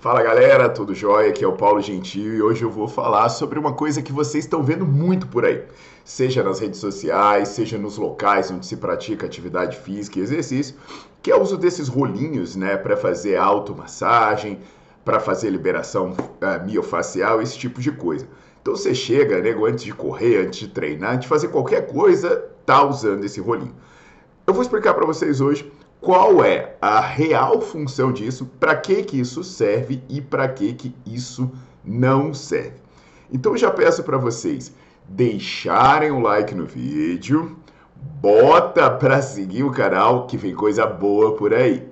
Fala galera, tudo jóia? Aqui é o Paulo Gentil e hoje eu vou falar sobre uma coisa que vocês estão vendo muito por aí, seja nas redes sociais, seja nos locais onde se pratica atividade física e exercício, que é o uso desses rolinhos, né, para fazer automassagem, para fazer liberação uh, miofacial, esse tipo de coisa. Então você chega, nego, antes de correr, antes de treinar, antes de fazer qualquer coisa, tá usando esse rolinho. Eu vou explicar para vocês hoje qual é a real função disso, para que que isso serve e para que que isso não serve. Então já peço para vocês deixarem o like no vídeo, bota para seguir o canal que vem coisa boa por aí.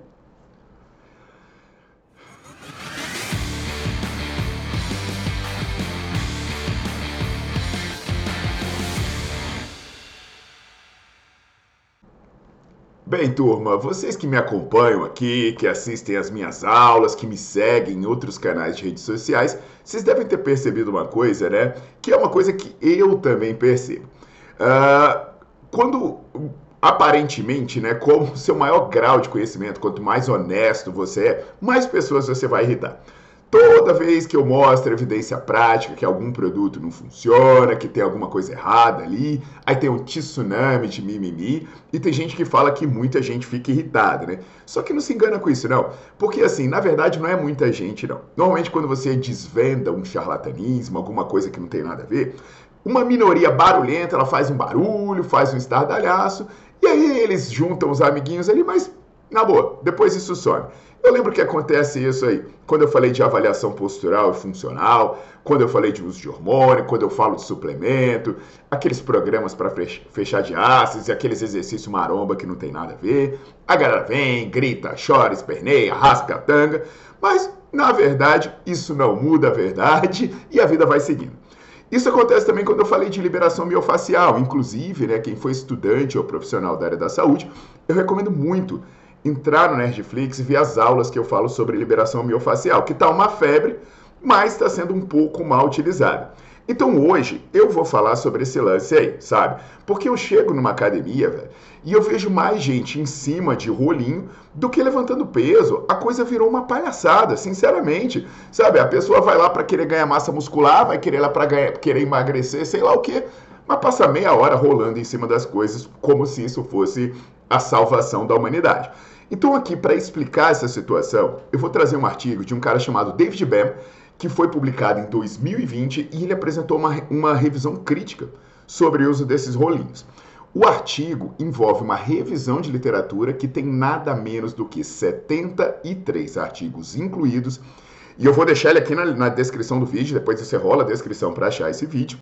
Bem, turma, vocês que me acompanham aqui, que assistem às minhas aulas, que me seguem em outros canais de redes sociais, vocês devem ter percebido uma coisa, né? Que é uma coisa que eu também percebo. Uh, quando aparentemente, né, como seu maior grau de conhecimento, quanto mais honesto você é, mais pessoas você vai irritar. Toda vez que eu mostro evidência prática que algum produto não funciona, que tem alguma coisa errada ali, aí tem um tsunami de mimimi, e tem gente que fala que muita gente fica irritada, né? Só que não se engana com isso, não. Porque, assim, na verdade não é muita gente, não. Normalmente quando você desvenda um charlatanismo, alguma coisa que não tem nada a ver, uma minoria barulhenta, ela faz um barulho, faz um estardalhaço, e aí eles juntam os amiguinhos ali, mas na boa, depois isso some. Eu lembro que acontece isso aí, quando eu falei de avaliação postural e funcional, quando eu falei de uso de hormônio, quando eu falo de suplemento, aqueles programas para fechar de ácidos e aqueles exercícios maromba que não tem nada a ver. A galera vem, grita, chora, esperneia, raspa a tanga, mas na verdade isso não muda a verdade e a vida vai seguindo. Isso acontece também quando eu falei de liberação miofacial. Inclusive, né, quem for estudante ou profissional da área da saúde, eu recomendo muito entrar no Nerdflix e ver as aulas que eu falo sobre liberação miofacial, que está uma febre, mas está sendo um pouco mal utilizada. Então hoje eu vou falar sobre esse lance aí, sabe? Porque eu chego numa academia, velho, e eu vejo mais gente em cima de rolinho do que levantando peso. A coisa virou uma palhaçada, sinceramente. Sabe? A pessoa vai lá para querer ganhar massa muscular, vai querer lá para querer emagrecer, sei lá o quê, mas passa meia hora rolando em cima das coisas como se isso fosse a salvação da humanidade. Então, aqui, para explicar essa situação, eu vou trazer um artigo de um cara chamado David Bam, que foi publicado em 2020 e ele apresentou uma, uma revisão crítica sobre o uso desses rolinhos. O artigo envolve uma revisão de literatura que tem nada menos do que 73 artigos incluídos. E eu vou deixar ele aqui na, na descrição do vídeo, depois você rola a descrição para achar esse vídeo.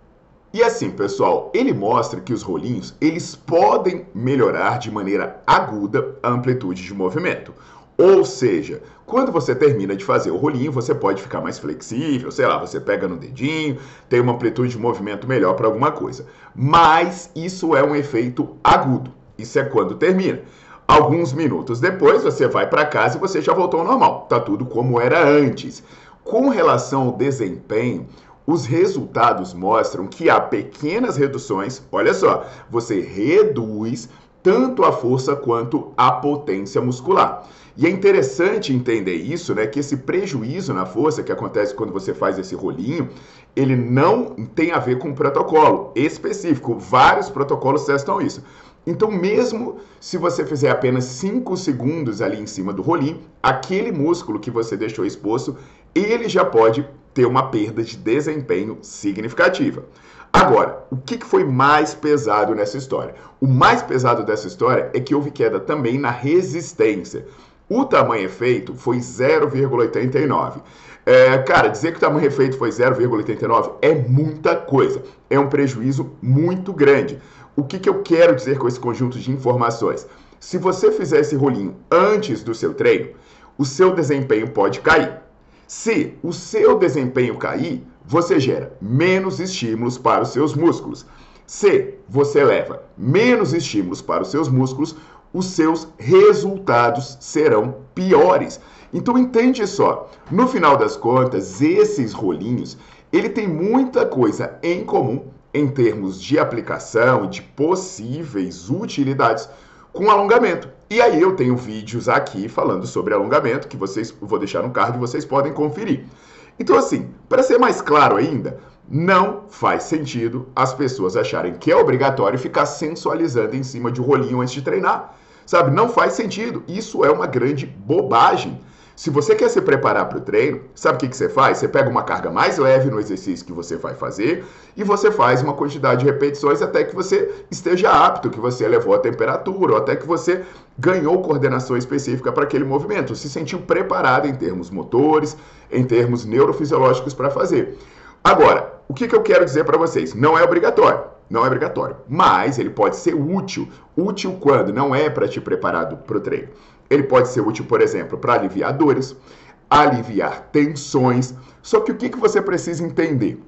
E assim, pessoal, ele mostra que os rolinhos, eles podem melhorar de maneira aguda a amplitude de movimento. Ou seja, quando você termina de fazer o rolinho, você pode ficar mais flexível, sei lá, você pega no dedinho, tem uma amplitude de movimento melhor para alguma coisa. Mas isso é um efeito agudo. Isso é quando termina. Alguns minutos depois, você vai para casa e você já voltou ao normal. Tá tudo como era antes. Com relação ao desempenho, os resultados mostram que há pequenas reduções. Olha só, você reduz tanto a força quanto a potência muscular. E é interessante entender isso, né? Que esse prejuízo na força que acontece quando você faz esse rolinho, ele não tem a ver com um protocolo específico. Vários protocolos testam isso. Então, mesmo se você fizer apenas 5 segundos ali em cima do rolinho, aquele músculo que você deixou exposto, ele já pode ter uma perda de desempenho significativa. Agora, o que foi mais pesado nessa história? O mais pesado dessa história é que houve queda também na resistência. O tamanho efeito foi 0,89. É, cara, dizer que o tamanho efeito foi 0,89 é muita coisa. É um prejuízo muito grande. O que, que eu quero dizer com esse conjunto de informações? Se você fizer esse rolinho antes do seu treino, o seu desempenho pode cair. Se o seu desempenho cair, você gera menos estímulos para os seus músculos. Se você leva menos estímulos para os seus músculos, os seus resultados serão piores. Então entende só, no final das contas, esses rolinhos, ele tem muita coisa em comum em termos de aplicação e de possíveis utilidades com alongamento. E aí eu tenho vídeos aqui falando sobre alongamento que vocês vou deixar no card, vocês podem conferir. Então assim, para ser mais claro ainda, não faz sentido as pessoas acharem que é obrigatório ficar sensualizando em cima de um rolinho antes de treinar. Sabe? Não faz sentido. Isso é uma grande bobagem. Se você quer se preparar para o treino, sabe o que, que você faz? Você pega uma carga mais leve no exercício que você vai fazer e você faz uma quantidade de repetições até que você esteja apto, que você elevou a temperatura, ou até que você ganhou coordenação específica para aquele movimento, se sentiu preparado em termos motores, em termos neurofisiológicos para fazer. Agora, o que, que eu quero dizer para vocês? Não é obrigatório. Não é obrigatório, mas ele pode ser útil. Útil quando não é para te preparar para o treino. Ele pode ser útil, por exemplo, para aliviar dores, aliviar tensões. Só que o que, que você precisa entender?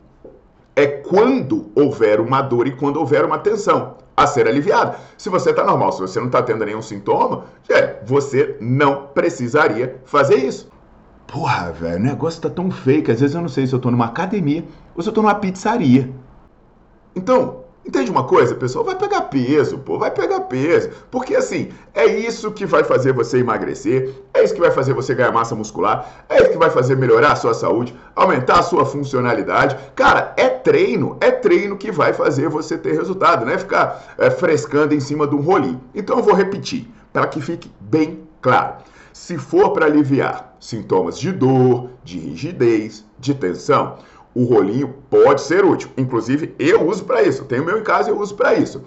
É quando houver uma dor e quando houver uma tensão a ser aliviada. Se você está normal, se você não está tendo nenhum sintoma, é, você não precisaria fazer isso. Porra, velho, o negócio tá tão feio que às vezes eu não sei se eu tô numa academia ou se eu tô numa pizzaria. Então, Entende uma coisa, pessoal? Vai pegar peso, pô, vai pegar peso. Porque assim, é isso que vai fazer você emagrecer, é isso que vai fazer você ganhar massa muscular, é isso que vai fazer melhorar a sua saúde, aumentar a sua funcionalidade. Cara, é treino, é treino que vai fazer você ter resultado, né? Ficar é, frescando em cima de um rolinho. Então eu vou repetir, para que fique bem claro. Se for para aliviar sintomas de dor, de rigidez, de tensão, o rolinho pode ser útil. Inclusive, eu uso para isso. Tenho meu em casa e eu uso para isso.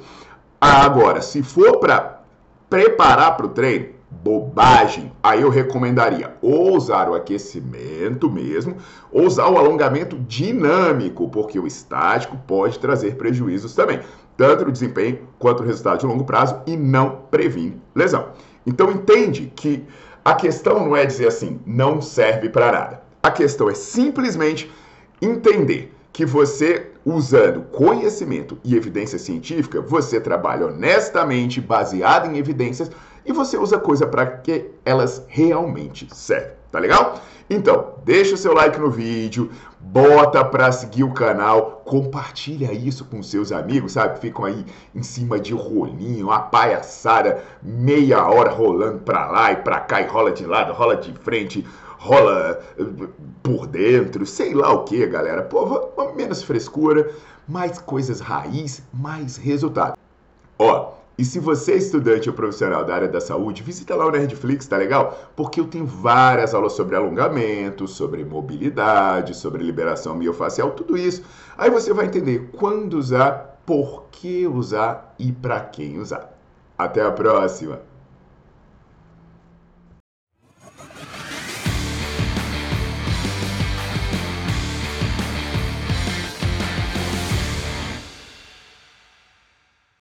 Agora, se for para preparar para o treino, bobagem. Aí eu recomendaria ou usar o aquecimento mesmo, ou usar o alongamento dinâmico, porque o estático pode trazer prejuízos também, tanto no desempenho quanto no resultado de longo prazo e não previne lesão. Então entende que a questão não é dizer assim, não serve para nada. A questão é simplesmente entender que você, usando conhecimento e evidência científica, você trabalha honestamente, baseado em evidências, e você usa coisa para que elas realmente servem, tá legal? Então, deixa o seu like no vídeo, bota para seguir o canal, compartilha isso com seus amigos, sabe? Ficam aí em cima de rolinho, uma palhaçada, meia hora rolando para lá e para cá, e rola de lado, rola de frente, rola eh, por dentro, sei lá o que, galera. Pô, menos frescura, mais coisas raiz, mais resultado. Ó, e se você é estudante ou profissional da área da saúde, visita lá o Nerdflix, tá legal? Porque eu tenho várias aulas sobre alongamento, sobre mobilidade, sobre liberação miofacial, tudo isso. Aí você vai entender quando usar, por que usar e para quem usar. Até a próxima!